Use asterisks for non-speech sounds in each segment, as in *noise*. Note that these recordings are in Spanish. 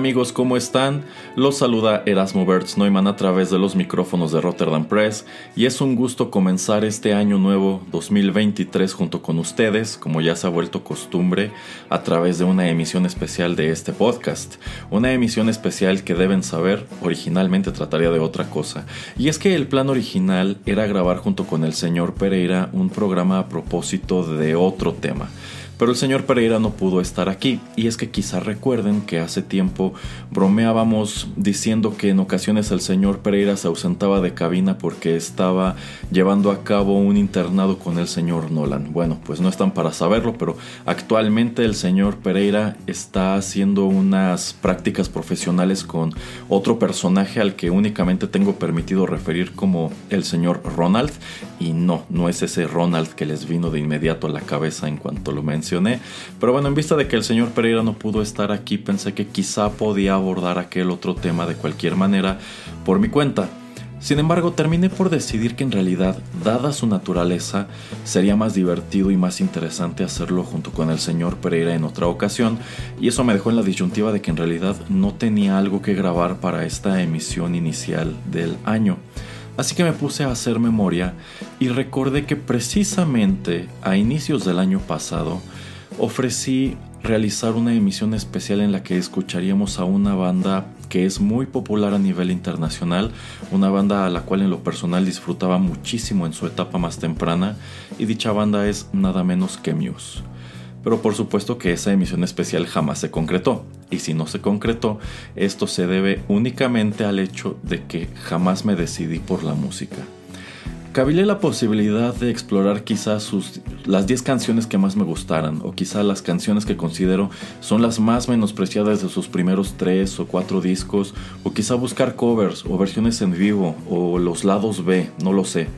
Amigos, ¿cómo están? Los saluda Erasmo Bertz Neumann a través de los micrófonos de Rotterdam Press y es un gusto comenzar este año nuevo 2023 junto con ustedes, como ya se ha vuelto costumbre, a través de una emisión especial de este podcast. Una emisión especial que deben saber, originalmente trataría de otra cosa. Y es que el plan original era grabar junto con el señor Pereira un programa a propósito de otro tema. Pero el señor Pereira no pudo estar aquí, y es que quizá recuerden que hace tiempo bromeábamos diciendo que en ocasiones el señor Pereira se ausentaba de cabina porque estaba llevando a cabo un internado con el señor Nolan. Bueno, pues no están para saberlo, pero actualmente el señor Pereira está haciendo unas prácticas profesionales con otro personaje al que únicamente tengo permitido referir como el señor Ronald, y no, no es ese Ronald que les vino de inmediato a la cabeza en cuanto lo mencioné pero bueno, en vista de que el señor Pereira no pudo estar aquí, pensé que quizá podía abordar aquel otro tema de cualquier manera por mi cuenta. Sin embargo, terminé por decidir que en realidad, dada su naturaleza, sería más divertido y más interesante hacerlo junto con el señor Pereira en otra ocasión, y eso me dejó en la disyuntiva de que en realidad no tenía algo que grabar para esta emisión inicial del año. Así que me puse a hacer memoria y recordé que precisamente a inicios del año pasado ofrecí realizar una emisión especial en la que escucharíamos a una banda que es muy popular a nivel internacional, una banda a la cual en lo personal disfrutaba muchísimo en su etapa más temprana y dicha banda es nada menos que Muse. Pero por supuesto que esa emisión especial jamás se concretó, y si no se concretó, esto se debe únicamente al hecho de que jamás me decidí por la música. Cabilé la posibilidad de explorar quizás sus, las 10 canciones que más me gustaran, o quizá las canciones que considero son las más menospreciadas de sus primeros 3 o 4 discos, o quizá buscar covers o versiones en vivo, o los lados B, no lo sé.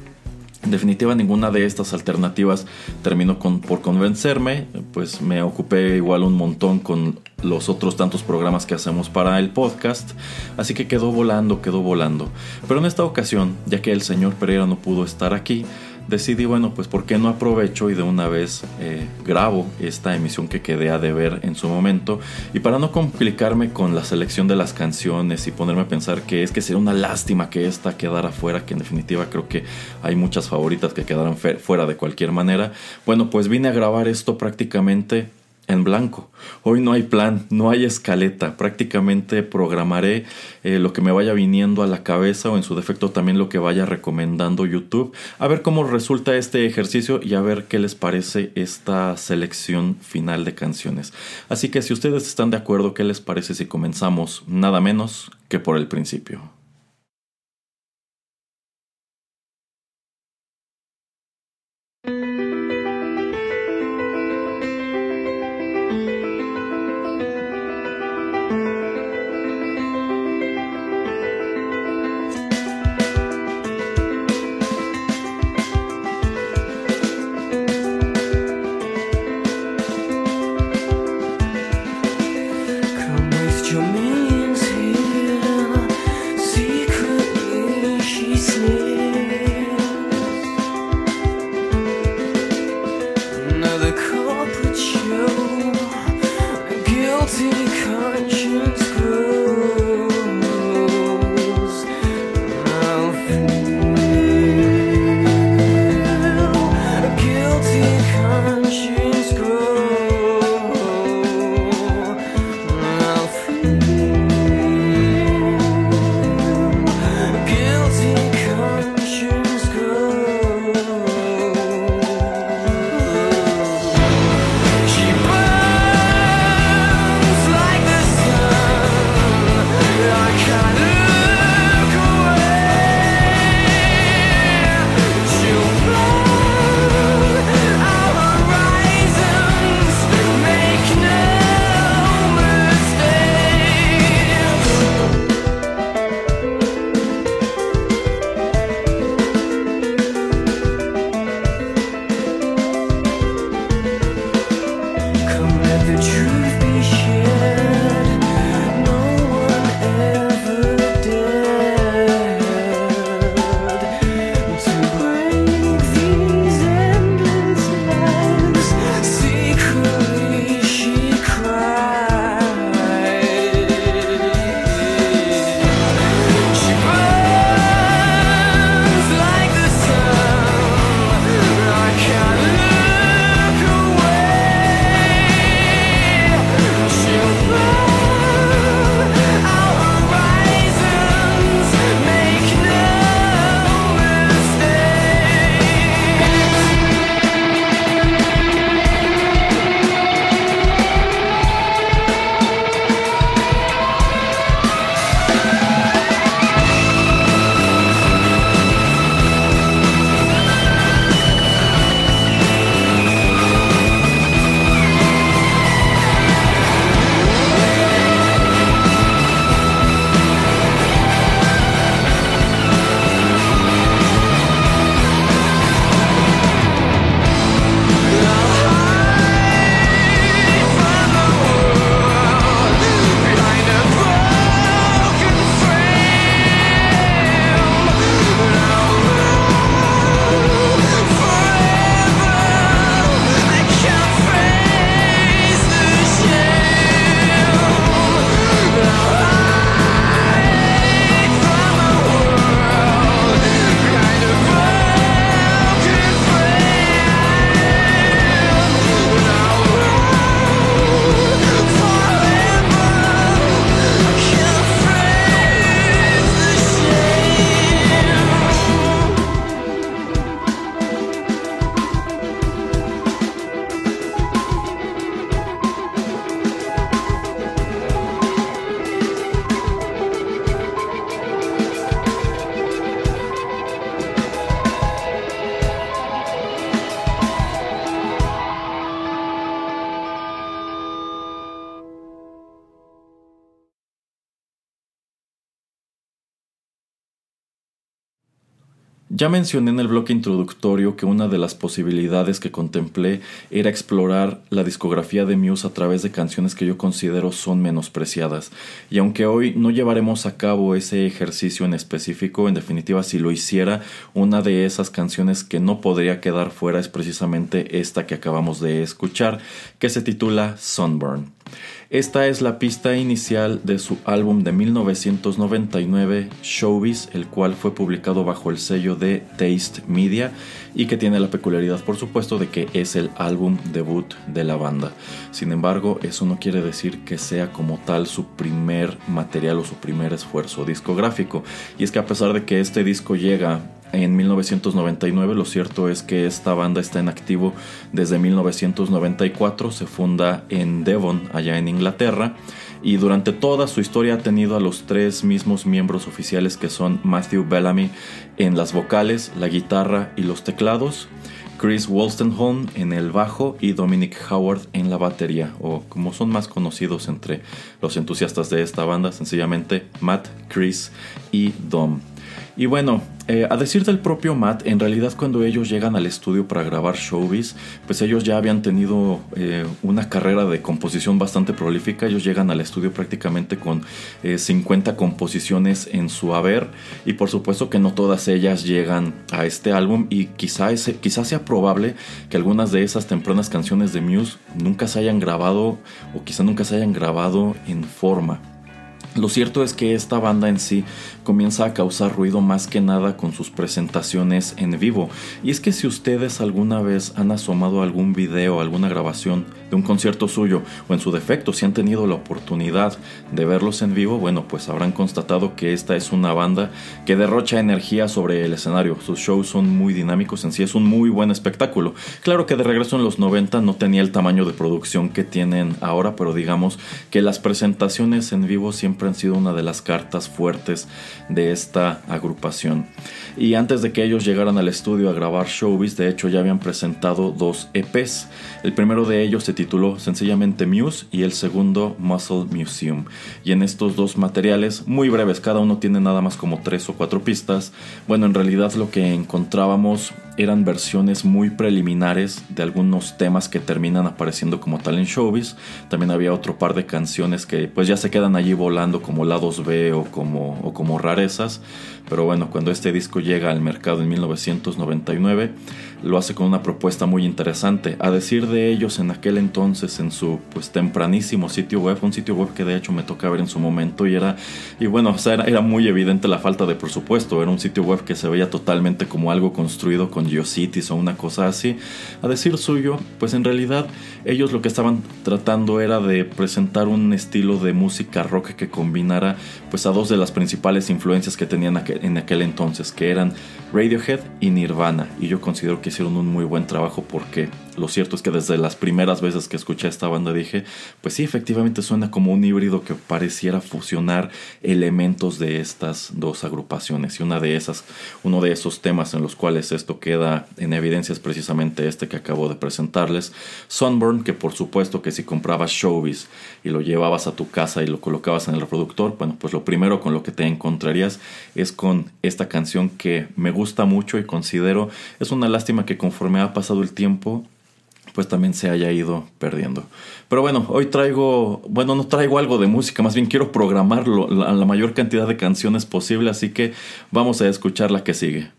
En definitiva, ninguna de estas alternativas terminó con, por convencerme, pues me ocupé igual un montón con los otros tantos programas que hacemos para el podcast, así que quedó volando, quedó volando. Pero en esta ocasión, ya que el señor Pereira no pudo estar aquí, decidí, bueno, pues ¿por qué no aprovecho y de una vez eh, grabo esta emisión que quedé a deber en su momento? Y para no complicarme con la selección de las canciones y ponerme a pensar que es que sería una lástima que esta quedara fuera, que en definitiva creo que hay muchas favoritas que quedaran fuera de cualquier manera, bueno, pues vine a grabar esto prácticamente en blanco. Hoy no hay plan, no hay escaleta. Prácticamente programaré eh, lo que me vaya viniendo a la cabeza o en su defecto también lo que vaya recomendando YouTube. A ver cómo resulta este ejercicio y a ver qué les parece esta selección final de canciones. Así que si ustedes están de acuerdo, ¿qué les parece si comenzamos nada menos que por el principio? Ya mencioné en el bloque introductorio que una de las posibilidades que contemplé era explorar la discografía de Muse a través de canciones que yo considero son menospreciadas. Y aunque hoy no llevaremos a cabo ese ejercicio en específico, en definitiva si lo hiciera, una de esas canciones que no podría quedar fuera es precisamente esta que acabamos de escuchar, que se titula Sunburn. Esta es la pista inicial de su álbum de 1999, Showbiz, el cual fue publicado bajo el sello de Taste Media y que tiene la peculiaridad, por supuesto, de que es el álbum debut de la banda. Sin embargo, eso no quiere decir que sea como tal su primer material o su primer esfuerzo discográfico. Y es que a pesar de que este disco llega en 1999. Lo cierto es que esta banda está en activo desde 1994. Se funda en Devon, allá en Inglaterra. Y durante toda su historia ha tenido a los tres mismos miembros oficiales que son Matthew Bellamy en las vocales, la guitarra y los teclados. Chris Wolstenholme en el bajo y Dominic Howard en la batería, o como son más conocidos entre los entusiastas de esta banda, sencillamente Matt, Chris y Dom. Y bueno, eh, a decir del propio Matt, en realidad cuando ellos llegan al estudio para grabar Showbiz, pues ellos ya habían tenido eh, una carrera de composición bastante prolífica. Ellos llegan al estudio prácticamente con 50 eh, composiciones en su haber y por supuesto que no todas ellas llegan a este álbum y quizá, quizá sea probable que algunas de esas tempranas canciones de Muse nunca se hayan grabado o quizá nunca se hayan grabado en forma. Lo cierto es que esta banda en sí comienza a causar ruido más que nada con sus presentaciones en vivo. Y es que si ustedes alguna vez han asomado algún video, alguna grabación de un concierto suyo, o en su defecto si han tenido la oportunidad de verlos en vivo, bueno, pues habrán constatado que esta es una banda que derrocha energía sobre el escenario. Sus shows son muy dinámicos, en sí es un muy buen espectáculo. Claro que de regreso en los 90 no tenía el tamaño de producción que tienen ahora, pero digamos que las presentaciones en vivo siempre han sido una de las cartas fuertes de esta agrupación. Y antes de que ellos llegaran al estudio a grabar Showbiz, de hecho ya habían presentado dos EPs. El primero de ellos se tituló sencillamente Muse y el segundo Muscle Museum. Y en estos dos materiales, muy breves, cada uno tiene nada más como tres o cuatro pistas, bueno, en realidad lo que encontrábamos eran versiones muy preliminares de algunos temas que terminan apareciendo como tal en Showbiz. También había otro par de canciones que pues ya se quedan allí volando como lados B o como, como rarezas. Pero bueno, cuando este disco llega al mercado en 1999, lo hace con una propuesta muy interesante. A decir de ellos en aquel entonces en su pues tempranísimo sitio web, un sitio web que de hecho me toca ver en su momento y era y bueno, o sea, era, era muy evidente la falta de presupuesto, era un sitio web que se veía totalmente como algo construido con GeoCities o una cosa así. A decir suyo, pues en realidad ellos lo que estaban tratando era de presentar un estilo de música rock que combinara pues a dos de las principales influencias que tenían en aquel entonces, que eran Radiohead y Nirvana. Y yo considero que hicieron un muy buen trabajo porque lo cierto es que desde las primeras veces que escuché esta banda dije, pues sí, efectivamente suena como un híbrido que pareciera fusionar elementos de estas dos agrupaciones. Y una de esas, uno de esos temas en los cuales esto queda en evidencia es precisamente este que acabo de presentarles, Sunburn, que por supuesto que si comprabas Showbiz y lo llevabas a tu casa y lo colocabas en el reproductor, bueno, pues lo primero con lo que te encontrarías es con esta canción que me gusta mucho y considero es una lástima que conforme ha pasado el tiempo pues también se haya ido perdiendo. Pero bueno, hoy traigo, bueno, no traigo algo de música, más bien quiero programarlo, la, la mayor cantidad de canciones posible, así que vamos a escuchar la que sigue.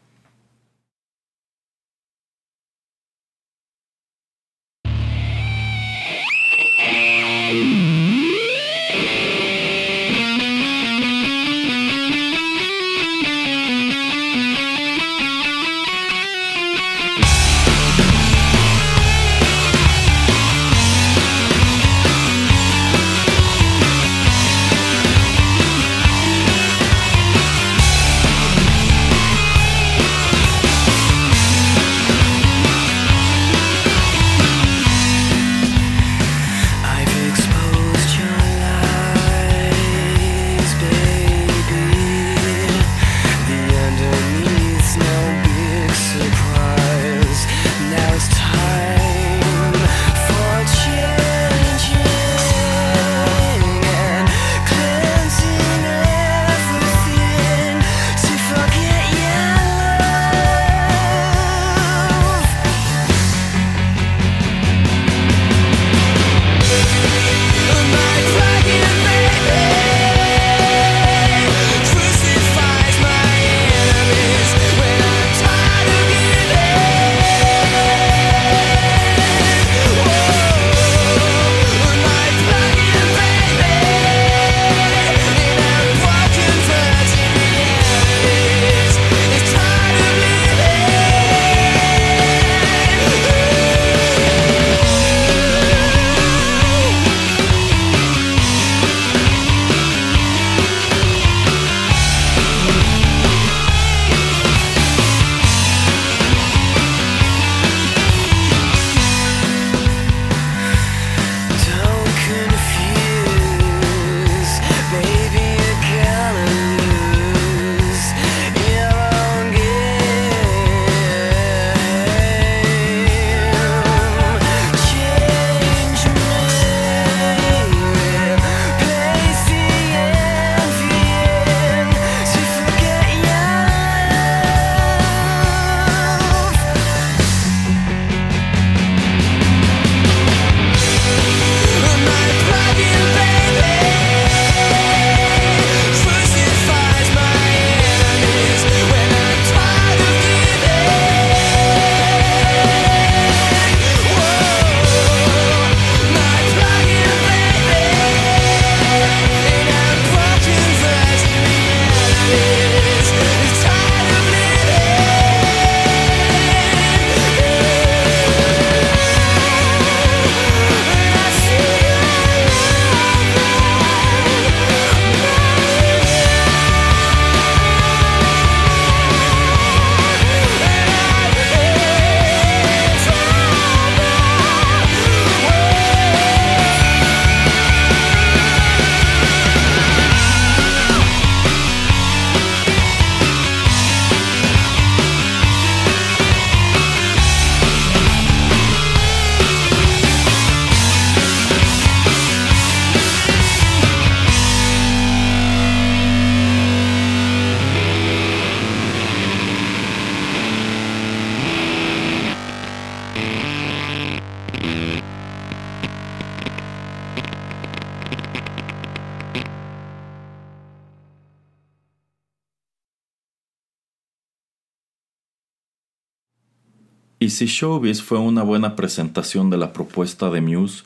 Si Showbiz fue una buena presentación de la propuesta de Muse,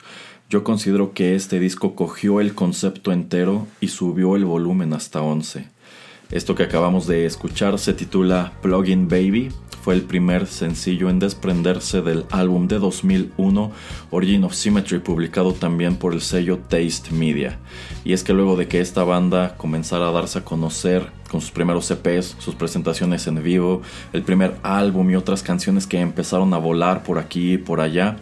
yo considero que este disco cogió el concepto entero y subió el volumen hasta 11. Esto que acabamos de escuchar se titula Plugin Baby fue el primer sencillo en desprenderse del álbum de 2001 Origin of Symmetry publicado también por el sello Taste Media. Y es que luego de que esta banda comenzara a darse a conocer con sus primeros EPs, sus presentaciones en vivo, el primer álbum y otras canciones que empezaron a volar por aquí y por allá,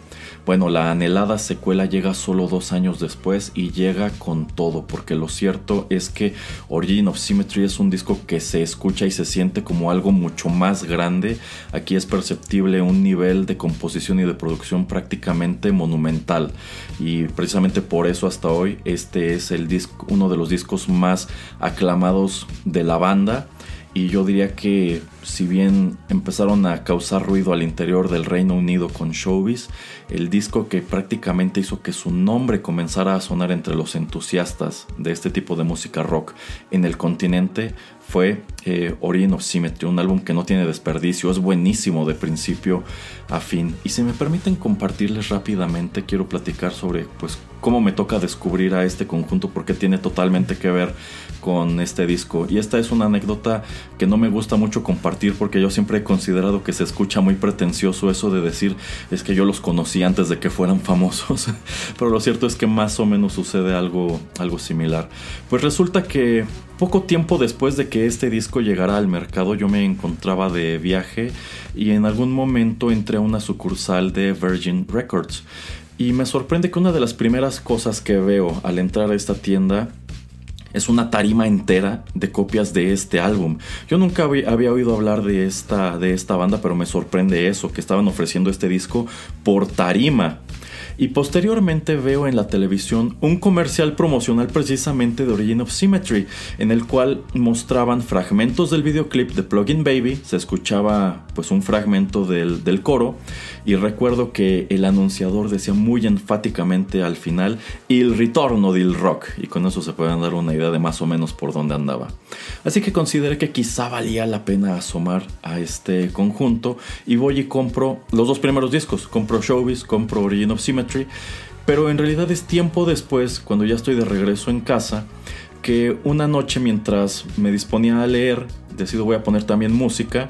bueno, la anhelada secuela llega solo dos años después y llega con todo, porque lo cierto es que Origin of Symmetry es un disco que se escucha y se siente como algo mucho más grande. Aquí es perceptible un nivel de composición y de producción prácticamente monumental. Y precisamente por eso hasta hoy este es el disco, uno de los discos más aclamados de la banda y yo diría que si bien empezaron a causar ruido al interior del Reino Unido con Showbiz, el disco que prácticamente hizo que su nombre comenzara a sonar entre los entusiastas de este tipo de música rock en el continente fue eh, Origin of Symmetry, un álbum que no tiene desperdicio, es buenísimo de principio a fin. Y si me permiten compartirles rápidamente, quiero platicar sobre pues cómo me toca descubrir a este conjunto porque tiene totalmente que ver con este disco. Y esta es una anécdota que no me gusta mucho compartir porque yo siempre he considerado que se escucha muy pretencioso eso de decir es que yo los conocí antes de que fueran famosos. *laughs* Pero lo cierto es que más o menos sucede algo, algo similar. Pues resulta que poco tiempo después de que este disco llegara al mercado yo me encontraba de viaje y en algún momento entré a una sucursal de Virgin Records. Y me sorprende que una de las primeras cosas que veo al entrar a esta tienda es una tarima entera de copias de este álbum. Yo nunca había oído hablar de esta, de esta banda, pero me sorprende eso, que estaban ofreciendo este disco por tarima. Y posteriormente veo en la televisión un comercial promocional precisamente de Origin of Symmetry, en el cual mostraban fragmentos del videoclip de Plugin Baby, se escuchaba pues un fragmento del, del coro, y recuerdo que el anunciador decía muy enfáticamente al final, el retorno del rock, y con eso se pueden dar una idea de más o menos por dónde andaba. Así que consideré que quizá valía la pena asomar a este conjunto, y voy y compro los dos primeros discos, compro Showbiz, compro Origin of Symmetry, pero en realidad es tiempo después, cuando ya estoy de regreso en casa, que una noche mientras me disponía a leer, decido voy a poner también música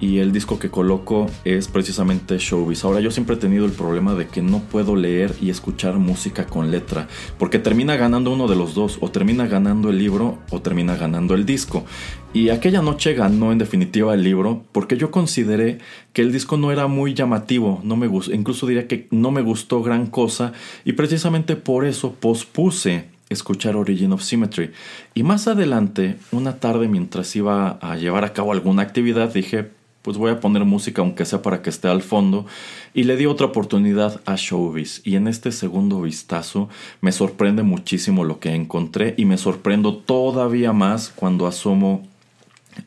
y el disco que coloco es precisamente Showbiz. Ahora yo siempre he tenido el problema de que no puedo leer y escuchar música con letra, porque termina ganando uno de los dos, o termina ganando el libro o termina ganando el disco. Y aquella noche ganó en definitiva el libro porque yo consideré que el disco no era muy llamativo, no me incluso diría que no me gustó gran cosa y precisamente por eso pospuse escuchar Origin of Symmetry. Y más adelante, una tarde mientras iba a llevar a cabo alguna actividad, dije, pues voy a poner música aunque sea para que esté al fondo. Y le di otra oportunidad a Showbiz. Y en este segundo vistazo me sorprende muchísimo lo que encontré y me sorprendo todavía más cuando asomo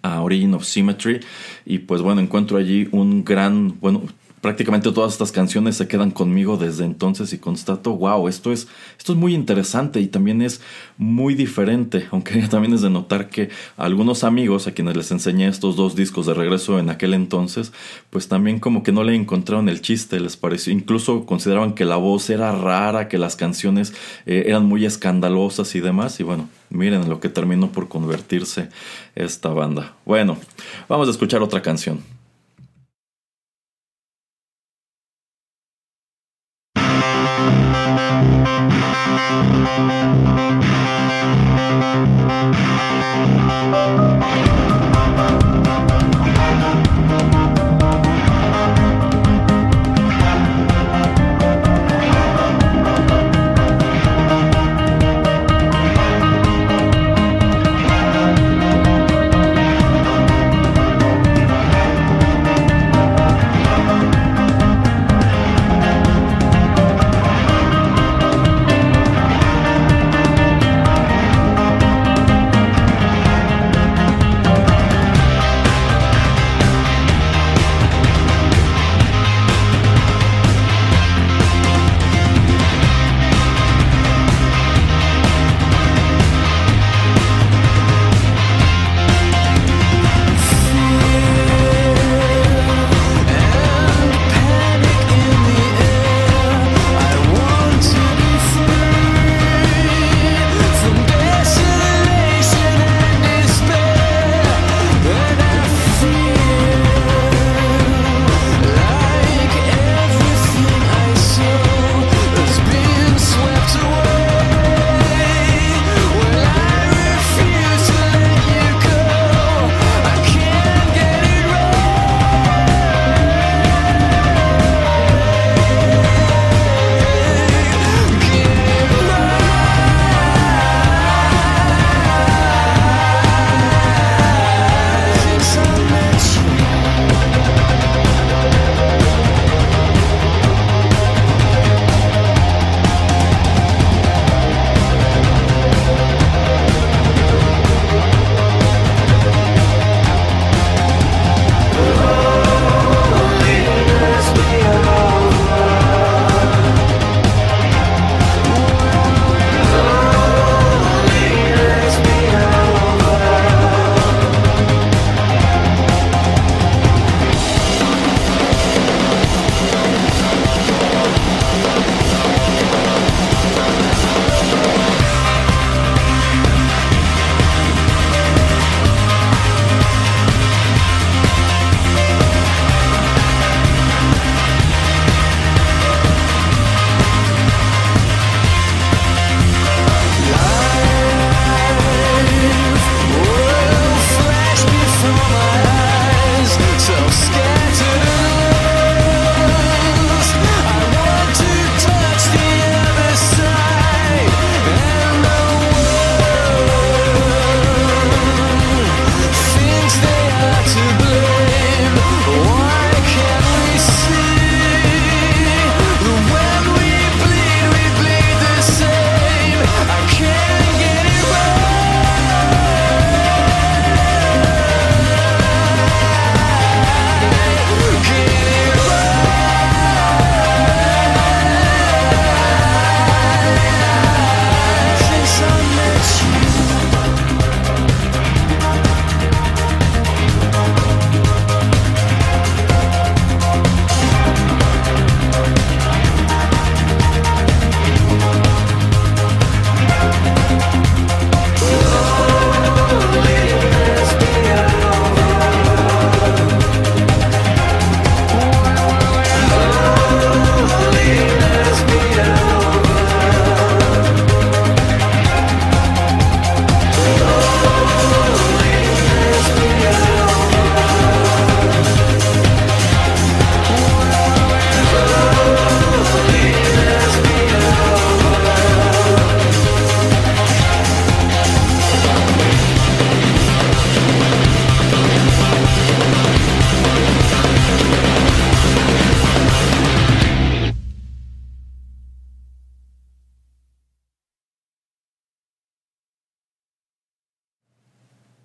a Origin of Symmetry y pues bueno encuentro allí un gran bueno prácticamente todas estas canciones se quedan conmigo desde entonces y constato, wow, esto es, esto es muy interesante y también es muy diferente, *laughs* aunque también es de notar que algunos amigos a quienes les enseñé estos dos discos de regreso en aquel entonces, pues también como que no le encontraron el chiste, les pareció, incluso consideraban que la voz era rara, que las canciones eh, eran muy escandalosas y demás, y bueno, miren lo que terminó por convertirse esta banda. Bueno, vamos a escuchar otra canción. Thank you.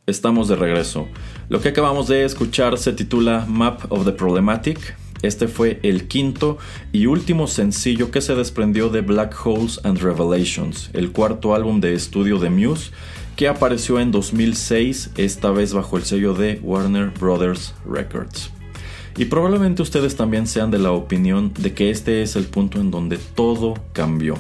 Estamos de regreso. Lo que acabamos de escuchar se titula Map of the Problematic. Este fue el quinto y último sencillo que se desprendió de Black Holes and Revelations, el cuarto álbum de estudio de Muse que apareció en 2006, esta vez bajo el sello de Warner Brothers Records. Y probablemente ustedes también sean de la opinión de que este es el punto en donde todo cambió.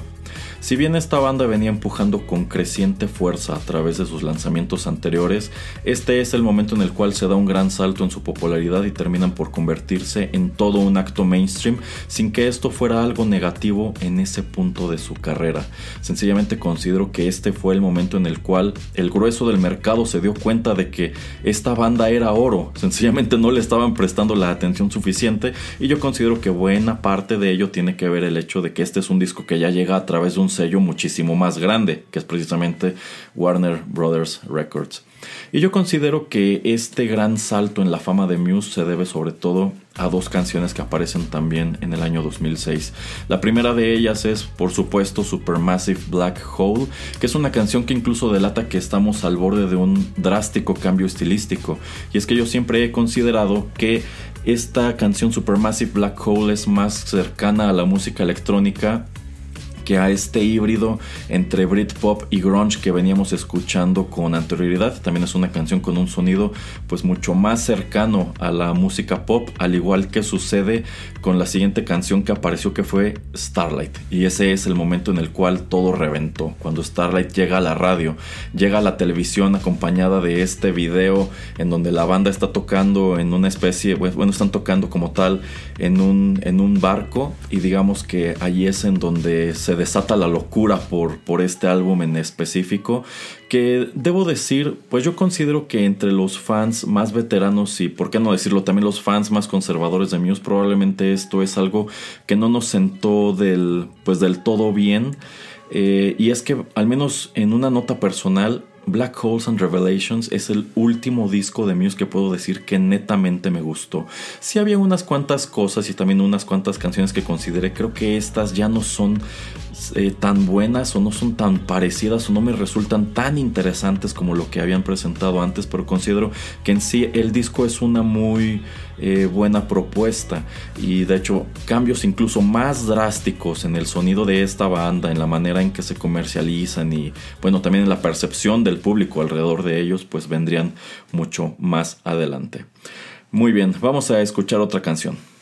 Si bien esta banda venía empujando con creciente fuerza a través de sus lanzamientos anteriores, este es el momento en el cual se da un gran salto en su popularidad y terminan por convertirse en todo un acto mainstream sin que esto fuera algo negativo en ese punto de su carrera. Sencillamente considero que este fue el momento en el cual el grueso del mercado se dio cuenta de que esta banda era oro, sencillamente no le estaban prestando la atención suficiente y yo considero que buena parte de ello tiene que ver el hecho de que este es un disco que ya llega a través de un sello muchísimo más grande, que es precisamente Warner Brothers Records. Y yo considero que este gran salto en la fama de Muse se debe sobre todo a dos canciones que aparecen también en el año 2006. La primera de ellas es, por supuesto, Supermassive Black Hole, que es una canción que incluso delata que estamos al borde de un drástico cambio estilístico. Y es que yo siempre he considerado que esta canción Supermassive Black Hole es más cercana a la música electrónica que a este híbrido entre Britpop y grunge que veníamos escuchando con anterioridad. También es una canción con un sonido pues mucho más cercano a la música pop, al igual que sucede con la siguiente canción que apareció que fue Starlight. Y ese es el momento en el cual todo reventó. Cuando Starlight llega a la radio, llega a la televisión acompañada de este video en donde la banda está tocando en una especie, bueno, están tocando como tal en un, en un barco y digamos que allí es en donde se desata la locura por, por este álbum en específico, que debo decir, pues yo considero que entre los fans más veteranos y, por qué no decirlo, también los fans más conservadores de Muse, probablemente esto es algo que no nos sentó del, pues del todo bien. Eh, y es que, al menos en una nota personal, Black Holes and Revelations es el último disco de Muse que puedo decir que netamente me gustó. Sí había unas cuantas cosas y también unas cuantas canciones que consideré, creo que estas ya no son eh, tan buenas o no son tan parecidas o no me resultan tan interesantes como lo que habían presentado antes, pero considero que en sí el disco es una muy eh, buena propuesta y de hecho cambios incluso más drásticos en el sonido de esta banda, en la manera en que se comercializan y bueno también en la percepción del público alrededor de ellos pues vendrían mucho más adelante. Muy bien, vamos a escuchar otra canción.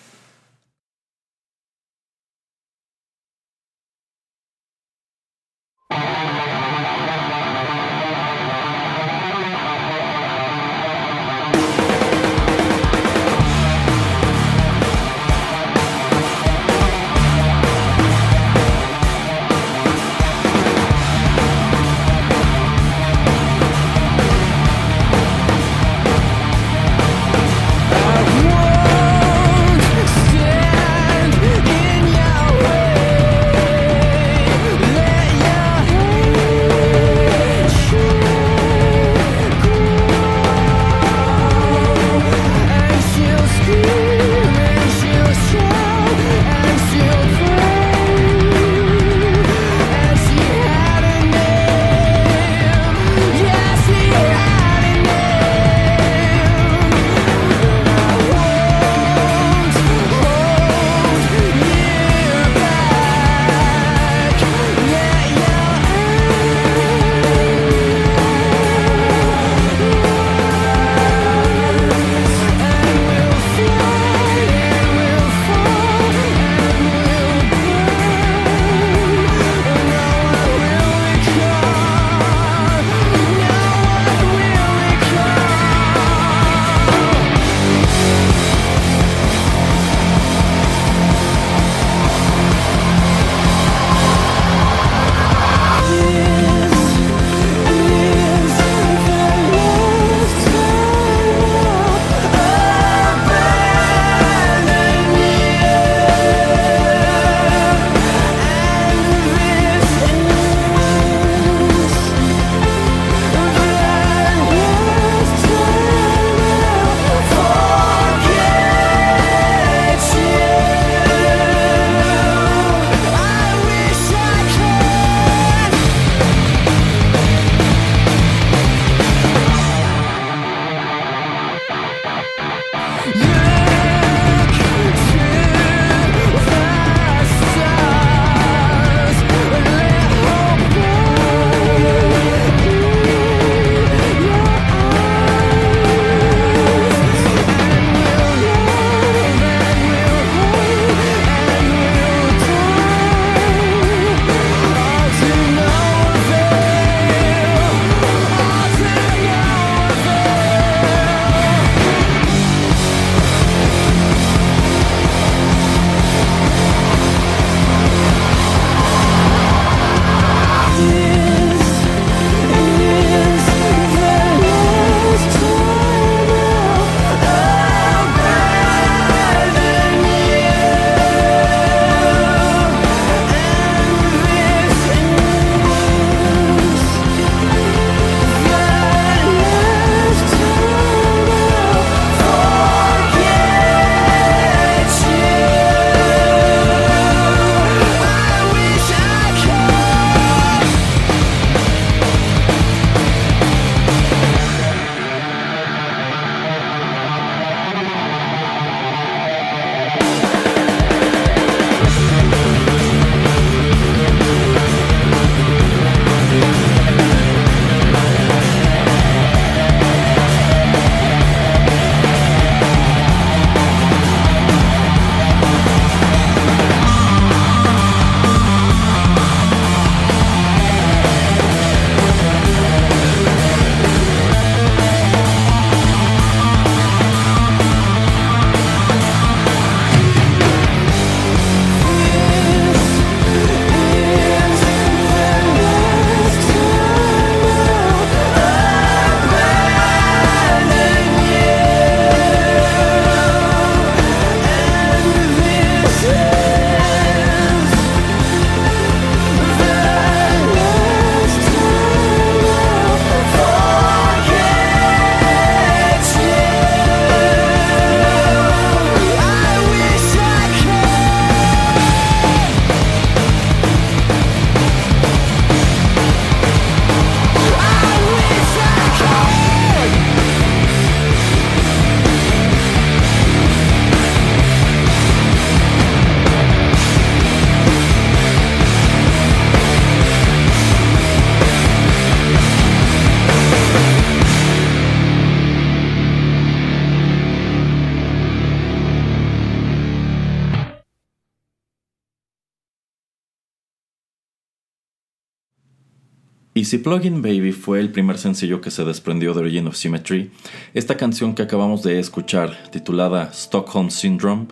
Y si Plugin Baby fue el primer sencillo que se desprendió de Origin of Symmetry, esta canción que acabamos de escuchar, titulada Stockholm Syndrome,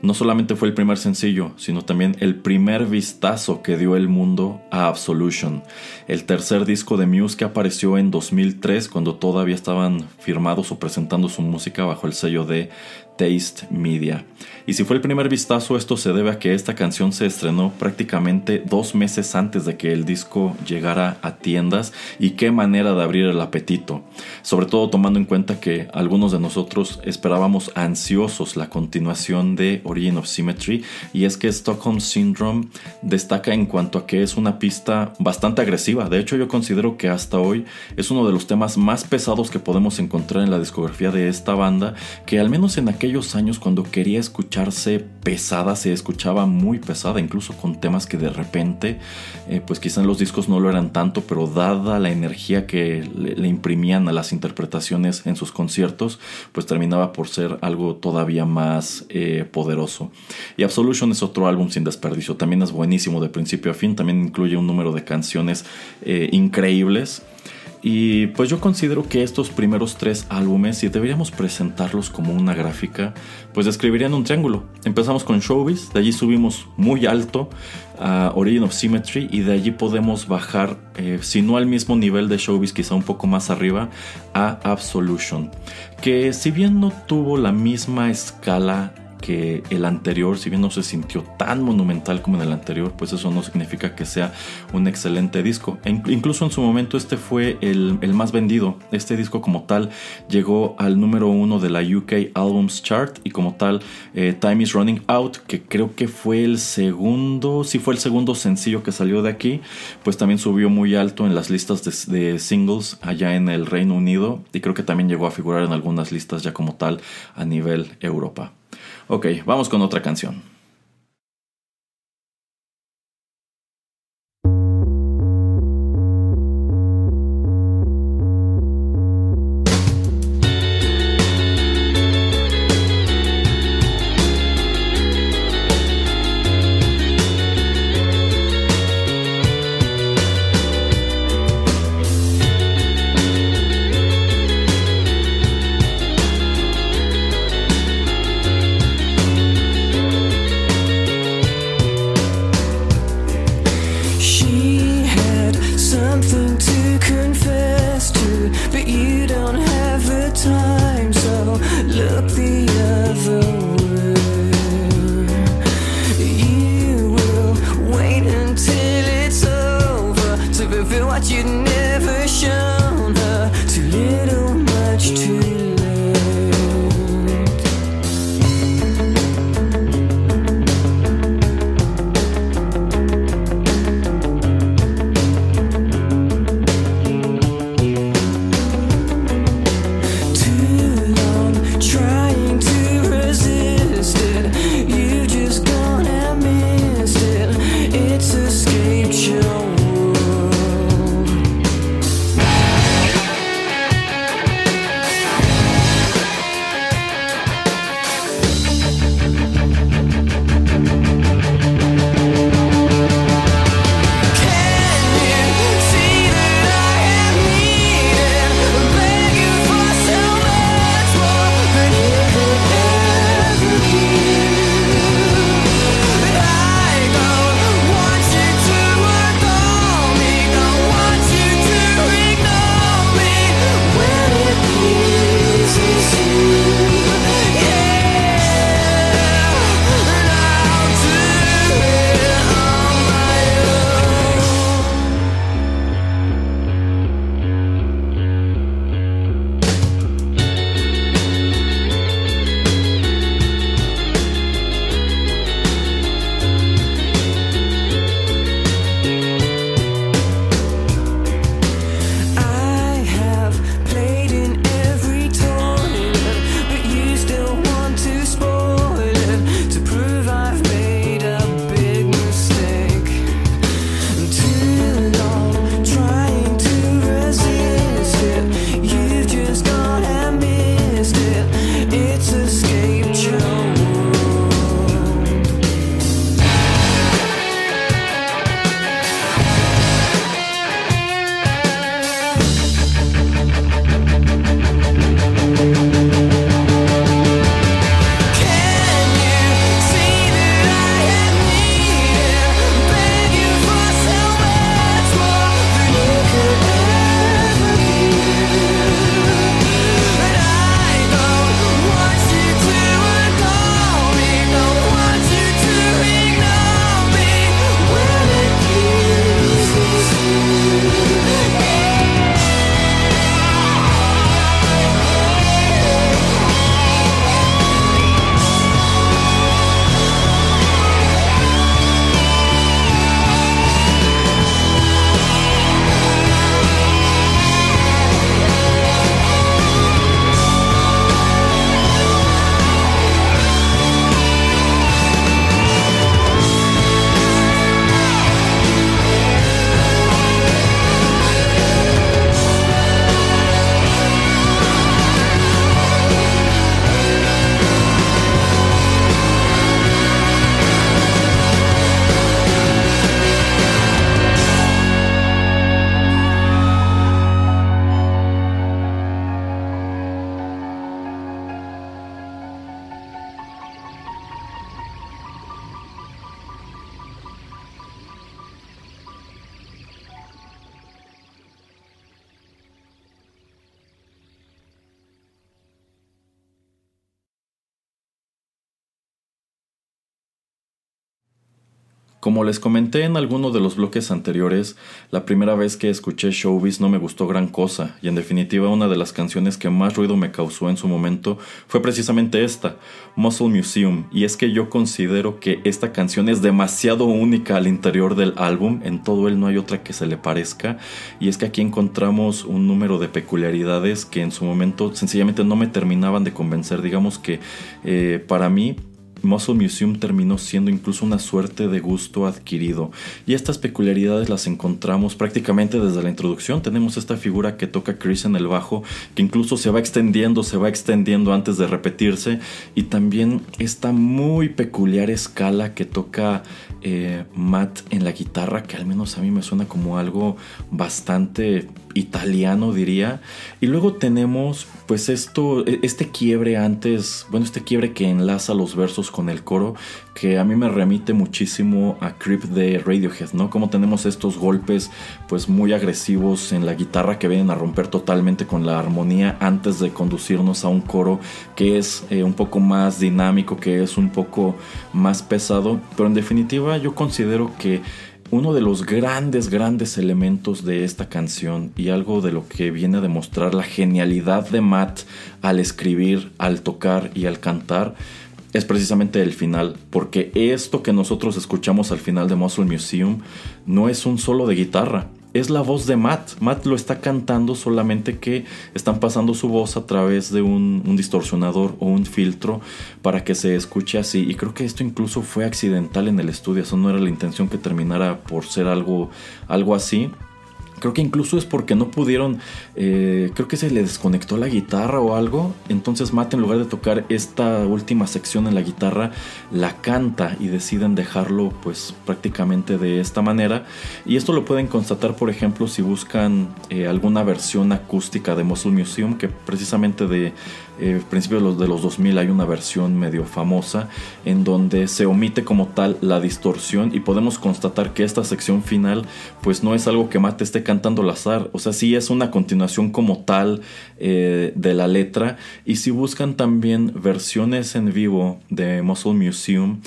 no solamente fue el primer sencillo, sino también el primer vistazo que dio el mundo a Absolution, el tercer disco de Muse que apareció en 2003 cuando todavía estaban firmados o presentando su música bajo el sello de Taste Media. Y si fue el primer vistazo, esto se debe a que esta canción se estrenó prácticamente dos meses antes de que el disco llegara a tiendas y qué manera de abrir el apetito, sobre todo tomando en cuenta que algunos de nosotros esperábamos ansiosos la continuación de Origin of Symmetry y es que Stockholm Syndrome destaca en cuanto a que es una pista bastante agresiva, de hecho yo considero que hasta hoy es uno de los temas más pesados que podemos encontrar en la discografía de esta banda, que al menos en años cuando quería escuchar pesada, se escuchaba muy pesada, incluso con temas que de repente, eh, pues quizá en los discos no lo eran tanto, pero dada la energía que le, imprimían a las interpretaciones en sus conciertos, pues terminaba por ser algo todavía más eh, poderoso. Y Absolution es otro álbum sin desperdicio, también es buenísimo de principio a fin, también incluye un número de canciones eh, increíbles. Y pues yo considero que estos primeros tres álbumes, si deberíamos presentarlos como una gráfica, pues describirían un triángulo. Empezamos con Showbiz, de allí subimos muy alto a Origin of Symmetry y de allí podemos bajar, eh, si no al mismo nivel de Showbiz, quizá un poco más arriba, a Absolution. Que si bien no tuvo la misma escala que el anterior, si bien no se sintió tan monumental como en el anterior, pues eso no significa que sea un excelente disco. E incluso en su momento este fue el, más vendido. Este disco como tal llegó al número uno de la UK Albums Chart y como tal eh, Time is Running Out, que creo que fue el segundo, si fue el segundo sencillo que salió de aquí, pues también subió muy alto en las listas de, de singles allá en el Reino Unido y creo que también llegó a figurar en algunas listas ya como tal a nivel Europa. Ok, vamos con otra canción. Les comenté en alguno de los bloques anteriores, la primera vez que escuché Showbiz no me gustó gran cosa, y en definitiva una de las canciones que más ruido me causó en su momento fue precisamente esta, Muscle Museum, y es que yo considero que esta canción es demasiado única al interior del álbum, en todo él no hay otra que se le parezca, y es que aquí encontramos un número de peculiaridades que en su momento sencillamente no me terminaban de convencer, digamos que eh, para mí Muscle Museum terminó siendo incluso una suerte de gusto adquirido. Y estas peculiaridades las encontramos prácticamente desde la introducción. Tenemos esta figura que toca Chris en el bajo, que incluso se va extendiendo, se va extendiendo antes de repetirse. Y también esta muy peculiar escala que toca eh, Matt en la guitarra, que al menos a mí me suena como algo bastante italiano diría. Y luego tenemos pues esto, e, este quiebre antes, bueno, este quiebre que enlaza los versos con el coro, que a mí me remite muchísimo a Creep de Radiohead, ¿no? Como tenemos estos golpes pues muy agresivos en la guitarra que vienen a romper totalmente con la armonía antes de conducirnos a un coro que es eh, un poco más dinámico, que es un poco más pesado, pero en definitiva yo considero que uno de los grandes, grandes elementos de esta canción y algo de lo que viene a demostrar la genialidad de Matt al escribir, al tocar y al cantar es precisamente el final, porque esto que nosotros escuchamos al final de Muscle Museum no es un solo de guitarra, es la voz de Matt. Matt lo está cantando solamente que están pasando su voz a través de un, distorsionador o un filtro para que se escuche así. Y creo que esto incluso fue accidental en el estudio. Eso no era la intención que terminara por ser algo, algo así. Creo que incluso es porque no pudieron, eh, creo que se le desconectó la guitarra o algo. Entonces Matt en lugar de tocar esta última sección en la guitarra, la canta y deciden dejarlo pues prácticamente de esta manera. Y esto lo pueden constatar por ejemplo si buscan eh, alguna versión acústica de Muscle Museum que precisamente de eh, principios de los, de los 2000 hay una versión medio famosa en donde se omite como tal la distorsión y podemos constatar que esta sección final pues no es algo que Mate esté cantando al azar, o sea, sí es una continuación como tal eh, de la letra. Y si buscan también versiones en vivo de Muscle Museum,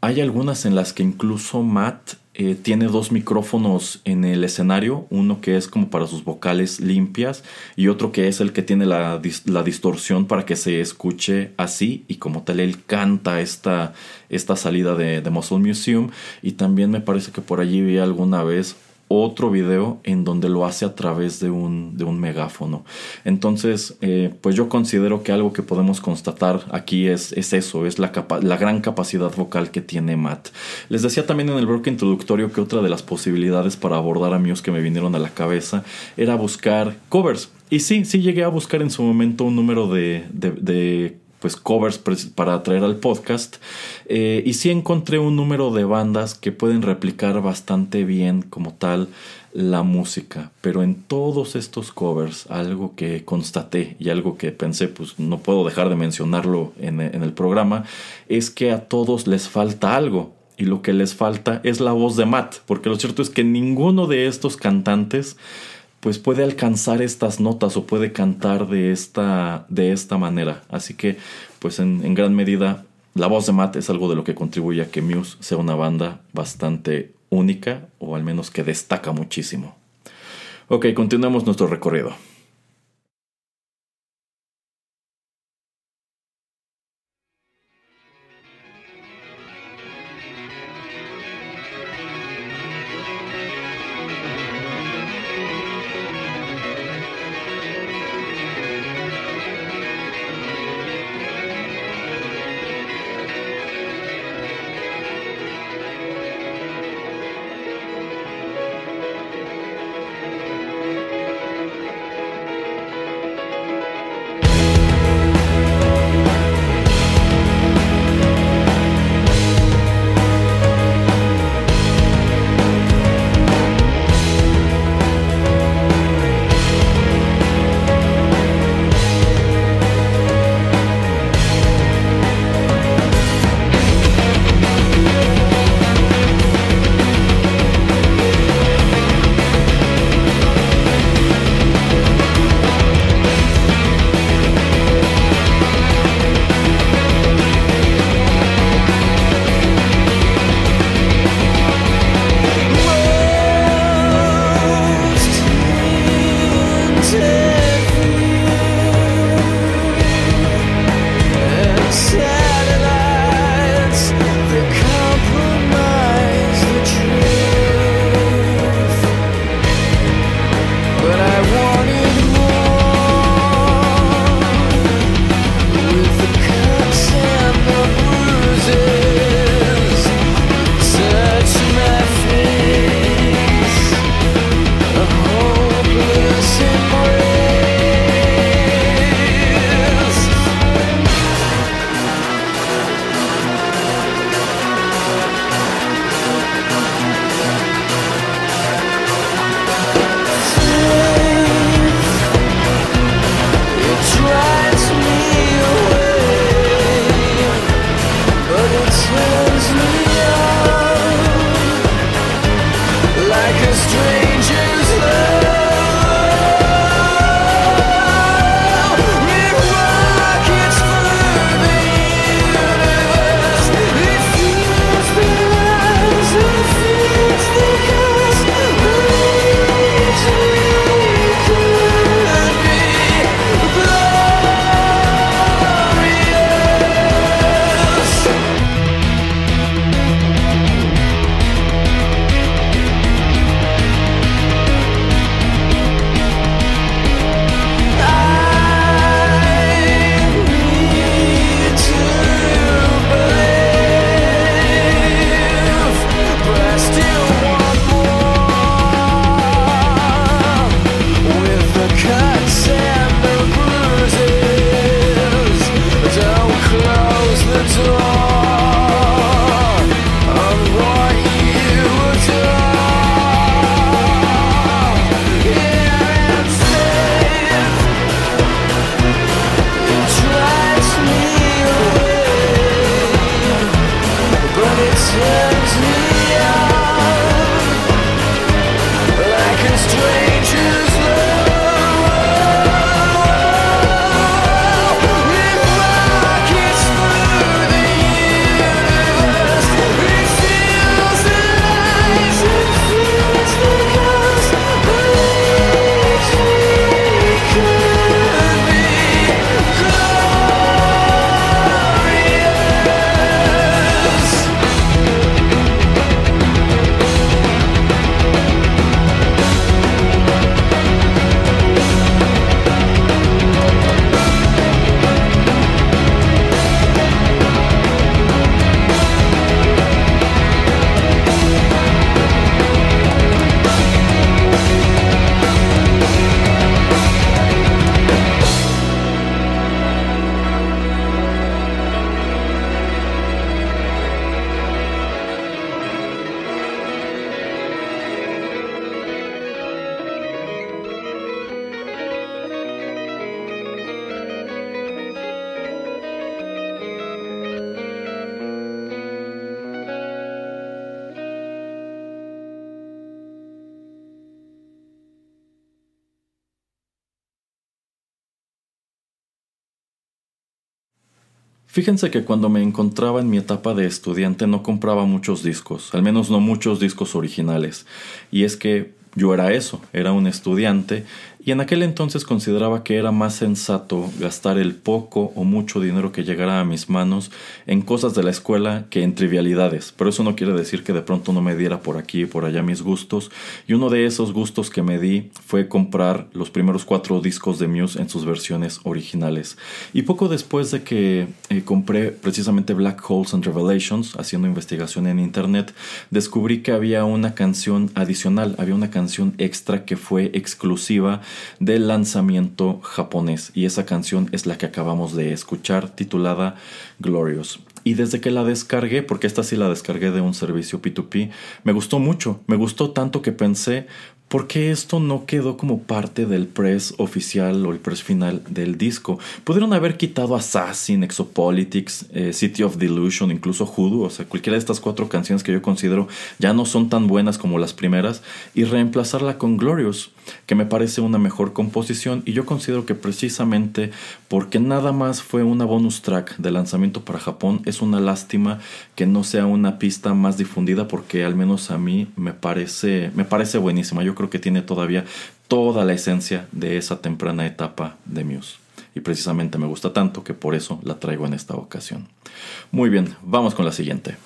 hay algunas en las que incluso Matt eh, tiene dos micrófonos en el escenario, uno que es como para sus vocales limpias y otro que es el que tiene la, distorsión para que se escuche así y como tal él canta esta, esta salida de, de Muscle Museum. Y también me parece que por allí vi alguna vez otro video en donde lo hace a través de un, de un megáfono. Entonces, eh, pues yo considero que algo que podemos constatar aquí es, es eso, es la, la gran capacidad vocal que tiene Matt. Les decía también en el bloque introductorio que otra de las posibilidades para abordar a que me vinieron a la cabeza era buscar covers. Y sí, sí llegué a buscar en su momento un número de, de pues covers para traer al podcast. Eh, y sí encontré un número de bandas que pueden replicar bastante bien como tal la música. Pero en todos estos covers algo que constaté y algo que pensé pues no puedo dejar de mencionarlo en, en el programa es que a todos les falta algo. Y lo que les falta es la voz de Matt porque lo cierto es que ninguno de estos cantantes pues puede alcanzar estas notas o puede cantar de esta, de esta manera. Así que, pues en, en gran medida, la voz de Matt es algo de lo que contribuye a que Muse sea una banda bastante única o al menos que destaca muchísimo. Ok, continuemos nuestro recorrido. Fíjense que cuando me encontraba en mi etapa de estudiante no compraba muchos discos, al menos no muchos discos originales. Y es que yo era eso, era un estudiante y en aquel entonces consideraba que era más sensato gastar el poco o mucho dinero que llegara a mis manos en cosas de la escuela que en trivialidades. Pero eso no quiere decir que de pronto no me diera por aquí y por allá mis gustos. Y uno de esos gustos que me di fue comprar los primeros cuatro discos de Muse en sus versiones originales. Y poco después de que eh, compré precisamente Black Holes and Revelations, haciendo investigación en internet, descubrí que había una canción adicional, había una canción extra que fue exclusiva del lanzamiento japonés y esa canción es la que acabamos de escuchar titulada Glorious. Y desde que la descargué, porque esta sí la descargué de un servicio P2P, me gustó mucho, me gustó tanto que pensé, ¿Por qué esto no quedó como parte del press oficial o el press final del disco? Pudieron haber quitado Assassin, Exopolitics, eh, City of Delusion, incluso Hoodoo, o sea, cualquiera de estas cuatro canciones que yo considero ya no son tan buenas como las primeras, y reemplazarla con Glorious, que me parece una mejor composición, y yo considero que precisamente porque nada más fue una bonus track de lanzamiento para Japón, es una lástima que no sea una pista más difundida, porque al menos a mí me parece, me parece buenísima. Creo que tiene todavía toda la esencia de esa temprana etapa de Muse. Y precisamente me gusta tanto que por eso la traigo en esta ocasión. Muy bien, vamos con la siguiente.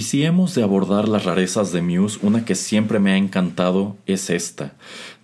Y si hemos de abordar las rarezas de Muse, una que siempre me ha encantado es esta,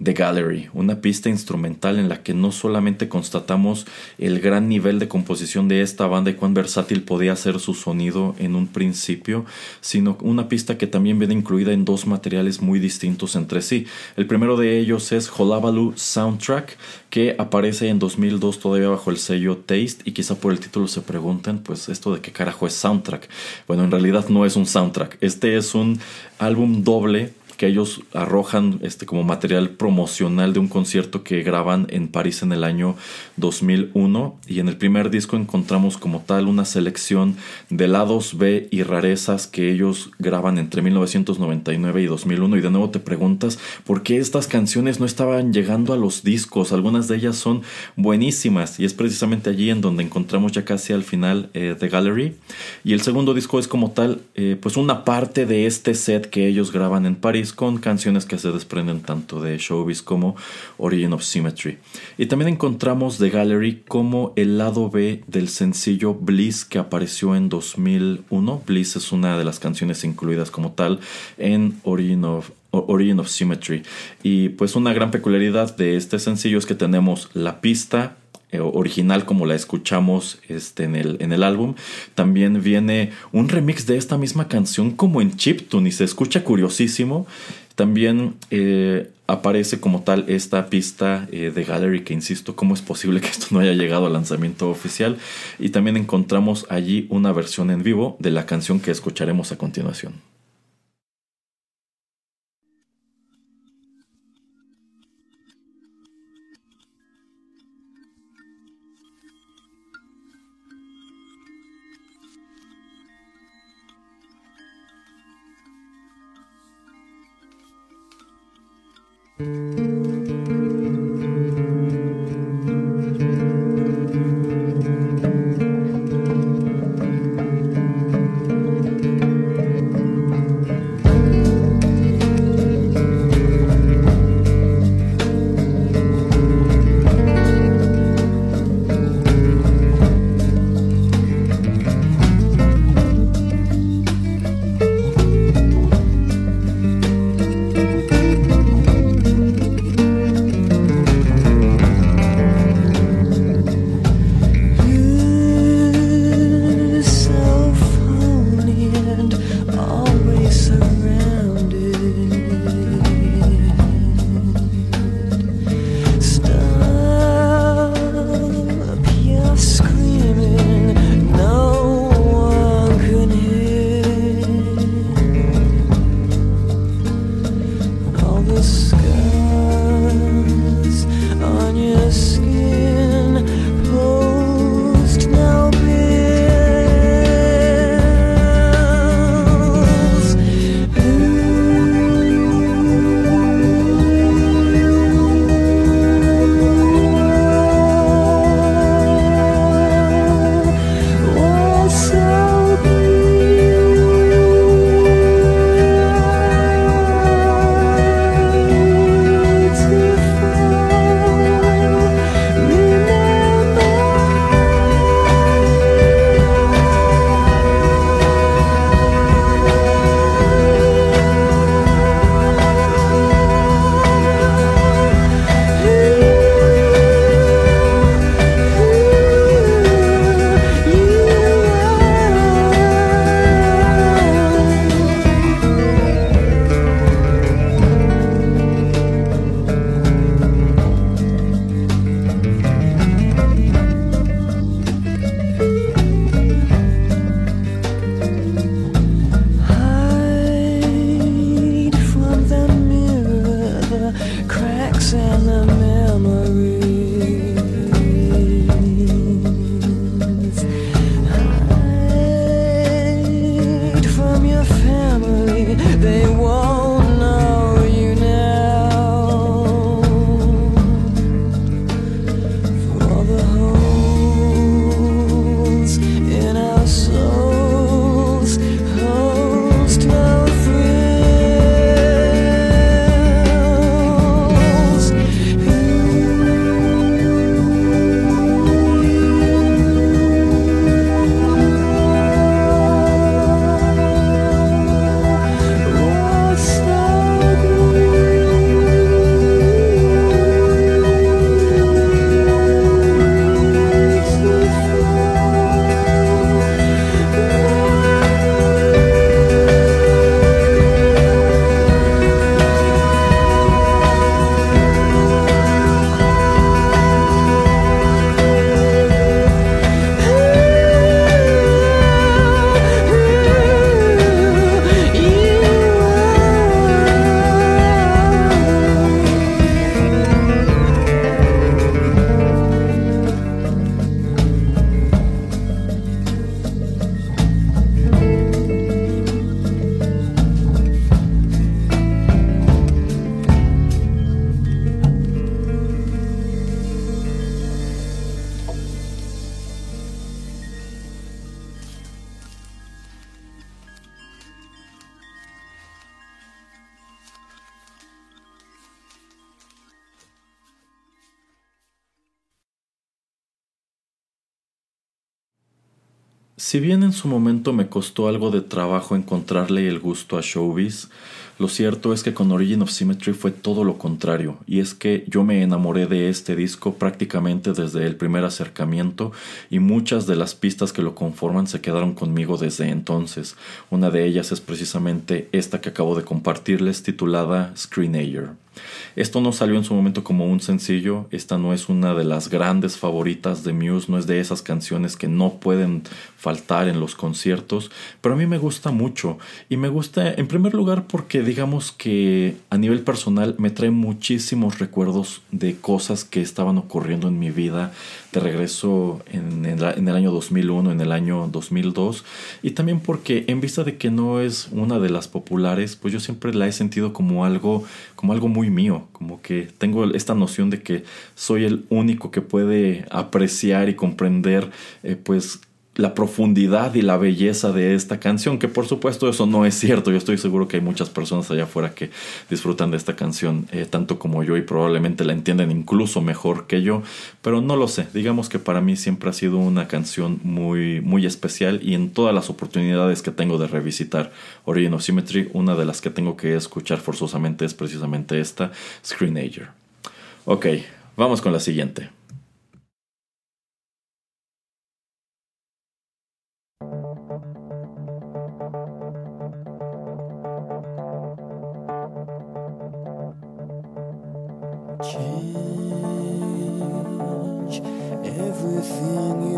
The Gallery, una pista instrumental en la que no solamente constatamos el gran nivel de composición de esta banda y cuán versátil podía ser su sonido en un principio, sino una pista que también viene incluida en dos materiales muy distintos entre sí. El primero de ellos es Holabaloo Soundtrack, que aparece en 2002 todavía bajo el sello Taste y quizá por el título se pregunten, pues esto de qué carajo es soundtrack. Bueno, en realidad no es un soundtrack. Este es un álbum doble que ellos arrojan este, como material promocional de un concierto que graban en París en el año 2001 y en el primer disco encontramos como tal una selección de lados B y rarezas que ellos graban entre 1999 y 2001 y de nuevo te preguntas por qué estas canciones no estaban llegando a los discos, algunas de ellas son buenísimas y es precisamente allí en donde encontramos ya casi al final eh, The Gallery. Y el segundo disco es como tal eh, pues una parte de este set que ellos graban en París Con canciones que se desprenden tanto de Showbiz como Origin of Symmetry. Y también encontramos The Gallery como el lado B del sencillo Bliss que apareció en 2001. Bliss es una de las canciones incluidas como tal en Origin of, Origin of Symmetry. Y pues una gran peculiaridad de este sencillo es que tenemos la pista original como la escuchamos este, en, el, en el álbum. También viene un remix de esta misma canción como en chiptune y se escucha curiosísimo. También eh, aparece como tal esta pista eh, de Gallery que insisto, ¿cómo es posible que esto no haya llegado al lanzamiento oficial? Y también encontramos allí una versión en vivo de la canción que escucharemos a continuación. Mm-hmm. Si bien en su momento me costó algo de trabajo encontrarle el gusto a Showbiz, lo cierto es que con Origin of Symmetry fue todo lo contrario, y es que yo me enamoré de este disco prácticamente desde el primer acercamiento y muchas de las pistas que lo conforman se quedaron conmigo desde entonces. Una de ellas es precisamente esta que acabo de compartirles titulada Screenager. Esto no salió en su momento como un sencillo, esta no es una de las grandes favoritas de Muse, no es de esas canciones que no pueden faltar en los conciertos, pero a mí me gusta mucho. Y me gusta en primer lugar porque digamos que a nivel personal me trae muchísimos recuerdos de cosas que estaban ocurriendo en mi vida de regreso en, el año 2001, en el año 2002 y también porque en vista de que no es una de las populares, pues yo siempre la he sentido como algo, como algo muy mío, como que tengo esta noción de que soy el único que puede apreciar y comprender eh, pues la profundidad y la belleza de esta canción, que por supuesto eso no es cierto, yo estoy seguro que hay muchas personas allá afuera que disfrutan de esta canción eh, tanto como yo y probablemente la entienden incluso mejor que yo, pero no lo sé, digamos que para mí siempre ha sido una canción muy, muy especial y en todas las oportunidades que tengo de revisitar Origin of Symmetry, una de las que tengo que escuchar forzosamente es precisamente esta, Screenager. Ok, vamos con la siguiente. in you.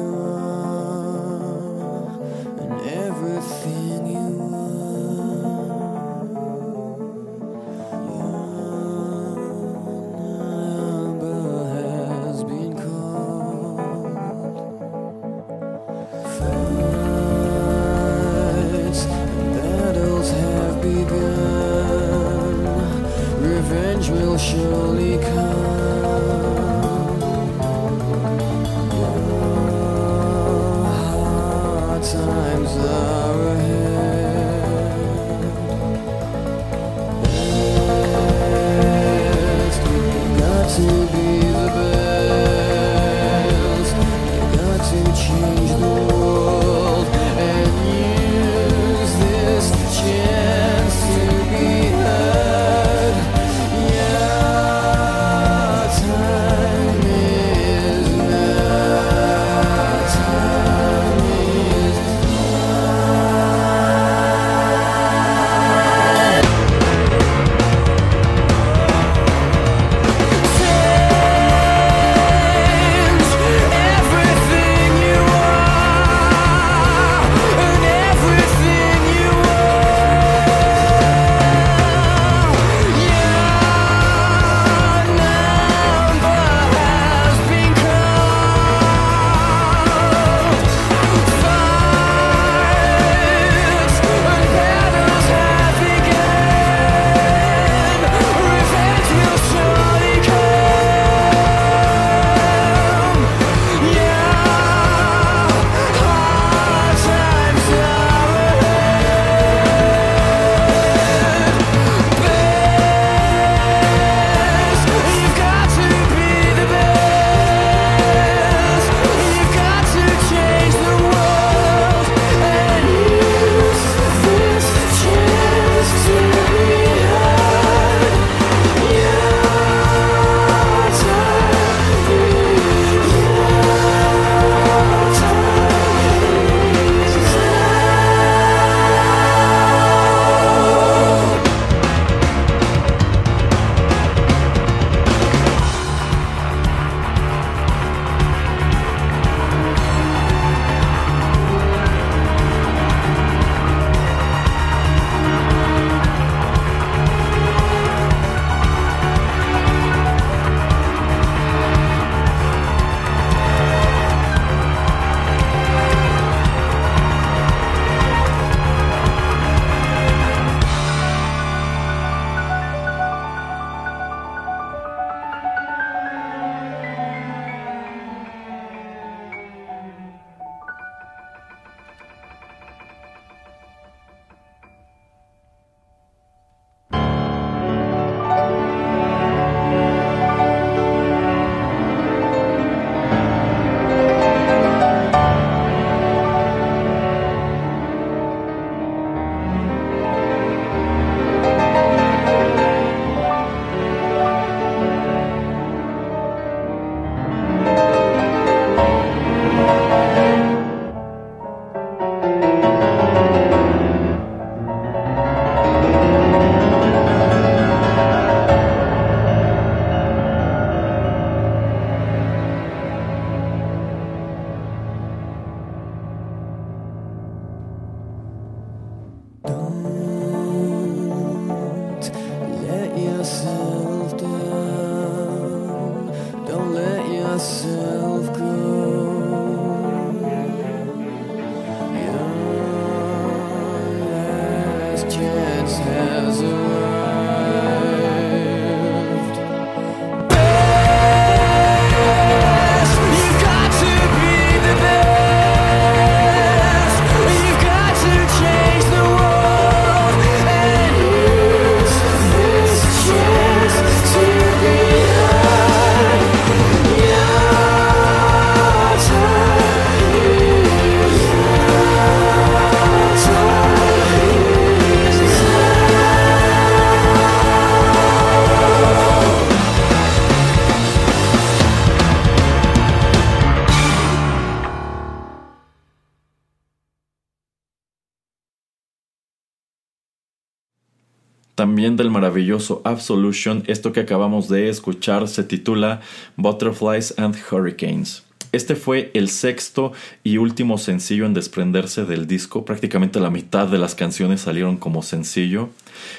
Del maravilloso Absolution, esto que acabamos de escuchar se titula Butterflies and Hurricanes. Este fue el sexto y último sencillo en desprenderse del disco. Prácticamente la mitad de las canciones salieron como sencillo.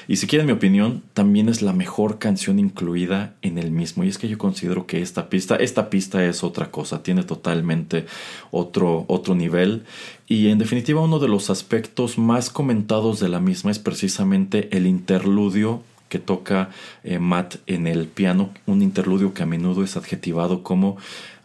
Y si quieren mi opinión, también es la mejor canción incluida en el mismo. Y es que yo considero que esta pista, esta pista es otra cosa, tiene totalmente otro, otro nivel. Y en definitiva uno de los aspectos más comentados de la misma es precisamente el interludio que toca eh, Matt en el piano, un interludio que a menudo es adjetivado como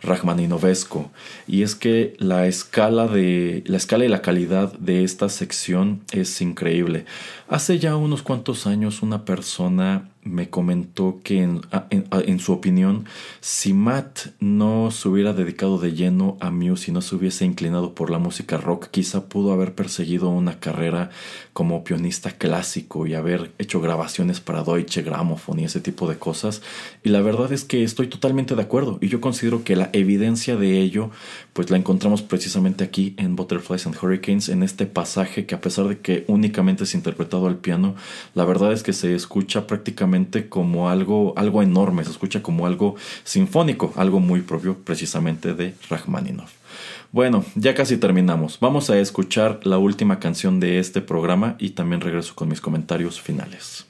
Rachmaninovesco. Y es que la escala, de, la escala y la calidad de esta sección es increíble. Hace ya unos cuantos años una persona me comentó que en, su opinión, si Matt no se hubiera dedicado de lleno a Muse y no se hubiese inclinado por la música rock, quizá pudo haber perseguido una carrera como pianista clásico y haber hecho grabaciones para Deutsche Grammophon y ese tipo de cosas. Y la verdad es que estoy totalmente de acuerdo y yo considero que la evidencia de ello pues la encontramos precisamente aquí en Butterflies and Hurricanes, en este pasaje que a pesar de que únicamente es interpretado al piano, la verdad es que se escucha prácticamente como algo, algo enorme, se escucha como algo sinfónico, algo muy propio precisamente de Rachmaninoff. Bueno, ya casi terminamos. Vamos a escuchar la última canción de este programa y también regreso con mis comentarios finales.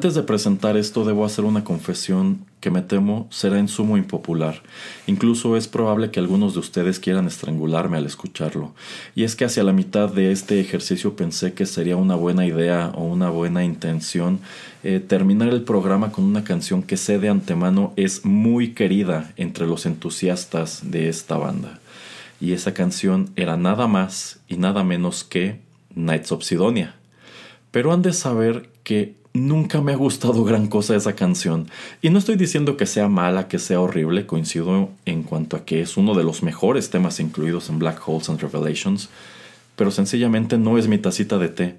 Antes de presentar esto debo hacer una confesión que me temo será en sumo impopular. Incluso es probable que algunos de ustedes quieran estrangularme al escucharlo. Y es que hacia la mitad de este ejercicio pensé que sería una buena idea o una buena intención eh, terminar el programa con una canción que sé de antemano es muy querida entre los entusiastas de esta banda. Y esa canción era nada más y nada menos que Knights of Sidonia. Pero han de saber que nunca me ha gustado gran cosa esa canción. Y no estoy diciendo que sea mala, que sea horrible, coincido en cuanto a que es uno de los mejores temas incluidos en Black Holes and Revelations, pero sencillamente no es mi tacita de té.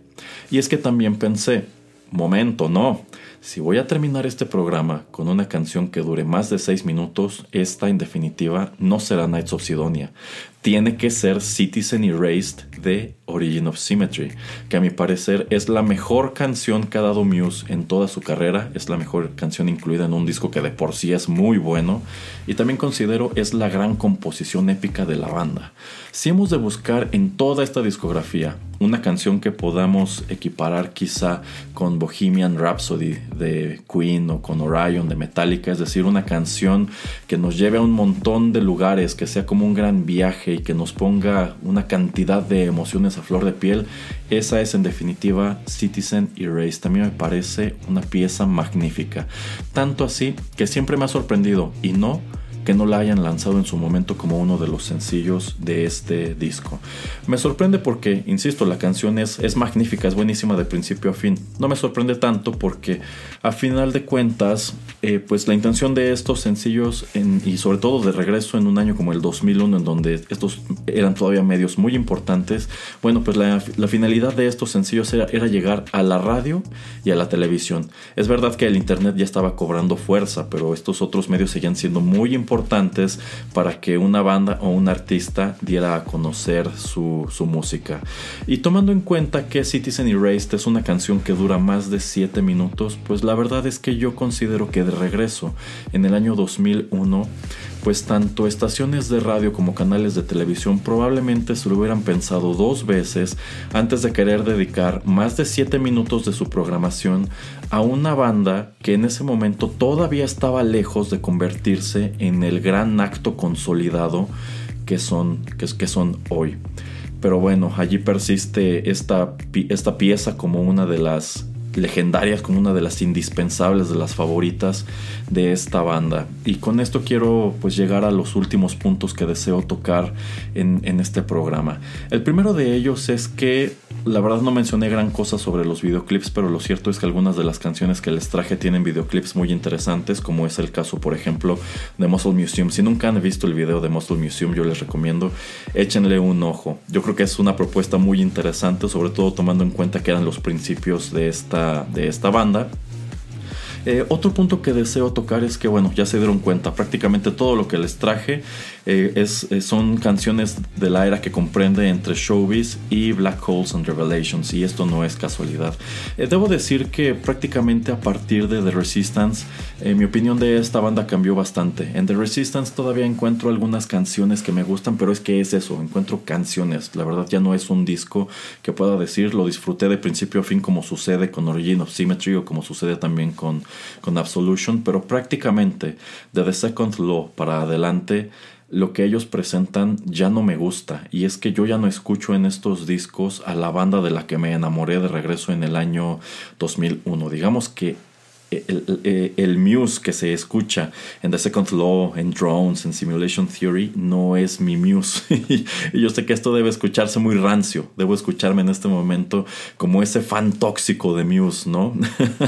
Y es que también pensé, momento, no. Si voy a terminar este programa con una canción que dure más de 6 minutos, esta en definitiva no será Knights of Sidonia. Tiene que ser Citizen Erased de Origin of Symmetry, que a mi parecer es la mejor canción que ha dado Muse en toda su carrera, es la mejor canción incluida en un disco que de por sí es muy bueno, y también considero es la gran composición épica de la banda. Si hemos de buscar en toda esta discografía una canción que podamos equiparar quizá con Bohemian Rhapsody de Queen o con Orion de Metallica, es decir, una canción que nos lleve a un montón de lugares, que sea como un gran viaje, y que nos ponga una cantidad de emociones a flor de piel, esa es en definitiva Citizen Erased. También me parece una pieza magnífica. Tanto así que siempre me ha sorprendido y no no la hayan lanzado en su momento como uno de los sencillos de este disco. Me sorprende porque, insisto, la canción es, es magnífica, es buenísima de principio a fin. No me sorprende tanto porque a final de cuentas, eh, pues la intención de estos sencillos y sobre todo de regreso en un año como el 2001 en donde estos eran todavía medios muy importantes, bueno, pues la, finalidad de estos sencillos era, era llegar a la radio y a la televisión. Es verdad que el Internet ya estaba cobrando fuerza, pero estos otros medios seguían siendo muy importantes importantes para que una banda o un artista diera a conocer su, música. Y tomando en cuenta que Citizen Erased es una canción que dura más de 7 minutos, pues la verdad es que yo considero que de regreso en el año 2001 pues tanto estaciones de radio como canales de televisión probablemente se lo hubieran pensado dos veces antes de querer dedicar más de 7 minutos de su programación a una banda que en ese momento todavía estaba lejos de convertirse en el gran acto consolidado que son, que, que son hoy. Pero bueno, allí persiste esta, esta pieza como una de las legendarias, como una de las indispensables, de las favoritas de esta banda. Y con esto quiero pues llegar a los últimos puntos que deseo tocar en, en este programa. El primero de ellos es que la verdad no mencioné gran cosa sobre los videoclips, pero lo cierto es que algunas de las canciones que les traje tienen videoclips muy interesantes, como es el caso, por ejemplo, de Muscle Museum. Si nunca han visto el video de Muscle Museum, yo les recomiendo, échenle un ojo. Yo creo que es una propuesta muy interesante, sobre todo tomando en cuenta que eran los principios de esta, de esta banda. Eh, otro punto que deseo tocar es que, bueno, ya se dieron cuenta, prácticamente todo lo que les traje eh, eh, son canciones de la era que comprende entre Showbiz y Black Holes and Revelations, y esto no es casualidad. debo decir que prácticamente a partir de The Resistance, mi opinión de esta banda cambió bastante. En The Resistance todavía encuentro algunas canciones que me gustan, pero es que es eso, encuentro canciones. La verdad ya no es un disco que pueda decir, lo disfruté de principio a fin como sucede con Origin of Symmetry o como sucede también con con Absolution, pero prácticamente de The Second Law para adelante lo que ellos presentan ya no me gusta y es que yo ya no escucho en estos discos a la banda de la que me enamoré de regreso en el año 2001. Digamos que el, el, Muse que se escucha en The Second Law, en Drones, en Simulation Theory, no es mi Muse. *laughs* y yo sé que esto debe escucharse muy rancio. Debo escucharme en este momento como ese fan tóxico de Muse, ¿no?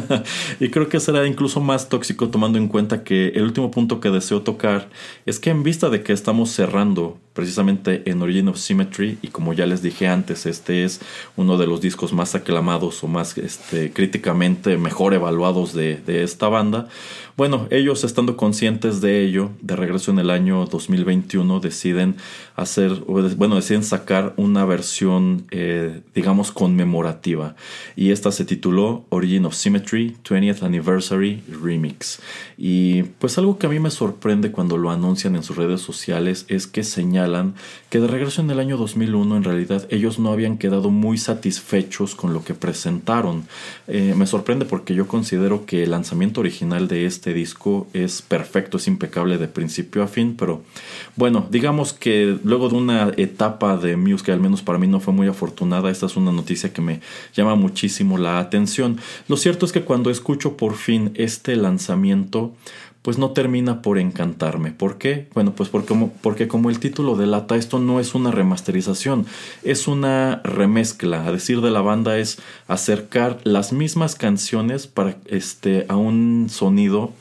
*laughs* y creo que será incluso más tóxico tomando en cuenta que el último punto que deseo tocar es que en vista de que estamos cerrando precisamente en Origin of Symmetry y como ya les dije antes, este es uno de los discos más aclamados o más este, críticamente mejor evaluados de, de esta banda. Bueno, ellos estando conscientes de ello, de regreso en el año 2021, deciden hacer, bueno, deciden sacar una versión, eh, digamos, conmemorativa. Y esta se tituló Origin of Symmetry 20th Anniversary Remix. Y pues algo que a mí me sorprende cuando lo anuncian en sus redes sociales es que señalan que de regreso en el año 2001 en realidad ellos no habían quedado muy satisfechos con lo que presentaron. Eh, me sorprende porque yo considero que el lanzamiento original de este disco es perfecto, es impecable de principio a fin, pero bueno, digamos que luego de una etapa de Muse al menos para mí no fue muy afortunada, esta es una noticia que me llama muchísimo la atención. Lo cierto es que cuando escucho por fin este lanzamiento, pues no termina por encantarme. ¿Por qué? Bueno, pues porque como, porque como el título delata, esto no es una remasterización, es una remezcla. A decir de la banda es acercar las mismas canciones para este, a un sonido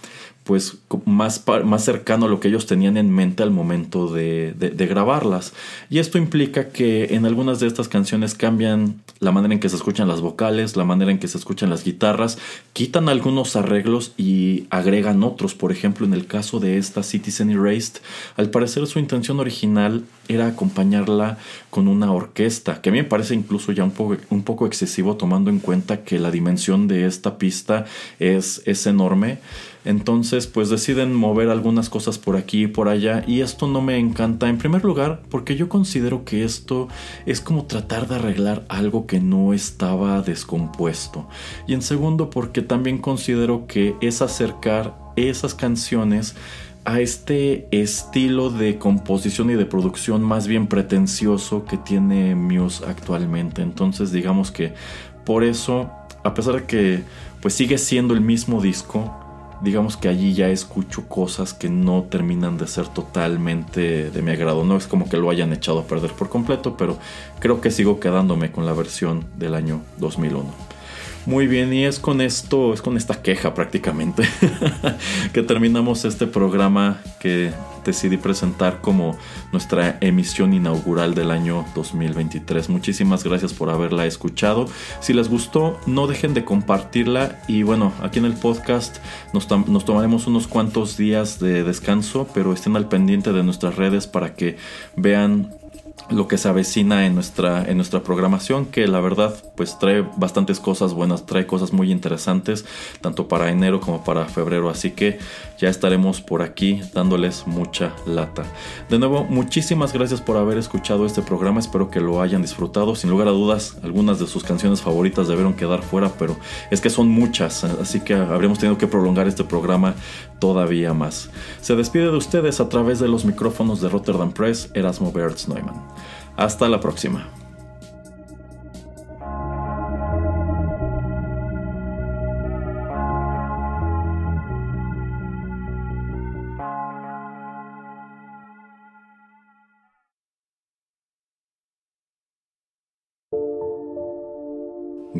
pues más, más cercano a lo que ellos tenían en mente al momento de, de, grabarlas. Y esto implica que en algunas de estas canciones cambian la manera en que se escuchan las vocales, la manera en que se escuchan las guitarras, quitan algunos arreglos y agregan otros. Por ejemplo, en el caso de esta Citizen Erased, al parecer su intención original era acompañarla con una orquesta, que a mí me parece incluso ya un poco, un poco excesivo tomando en cuenta que la dimensión de esta pista es, es enorme. Entonces, pues deciden mover algunas cosas por aquí y por allá y esto no me encanta en primer lugar porque yo considero que esto es como tratar de arreglar algo que no estaba descompuesto. Y en segundo porque también considero que es acercar esas canciones a este estilo de composición y de producción más bien pretencioso que tiene Muse actualmente. Entonces digamos que por eso, a pesar de que pues sigue siendo el mismo disco, digamos que allí ya escucho cosas que no terminan de ser totalmente de mi agrado. No es como que lo hayan echado a perder por completo, pero creo que sigo quedándome con la versión del año 2001. Muy bien, y es con esto, es con esta queja prácticamente *laughs* que terminamos este programa que decidí presentar como nuestra emisión inaugural del año 2023. Muchísimas gracias por haberla escuchado. Si les gustó, no dejen de compartirla y bueno, aquí en el podcast nos, nos tomaremos unos cuantos días de descanso, pero estén al pendiente de nuestras redes para que vean lo que se avecina en nuestra, en nuestra programación, que la verdad pues trae bastantes cosas buenas, trae cosas muy interesantes, tanto para enero como para febrero, así que ya estaremos por aquí dándoles mucha lata. De nuevo, muchísimas gracias por haber escuchado este programa, espero que lo hayan disfrutado, sin lugar a dudas, algunas de sus canciones favoritas debieron quedar fuera, pero es que son muchas, así que habríamos tenido que prolongar este programa todavía más. Se despide de ustedes a través de los micrófonos de Rotterdam Press, Erasmo Bertz Neumann. Hasta la próxima.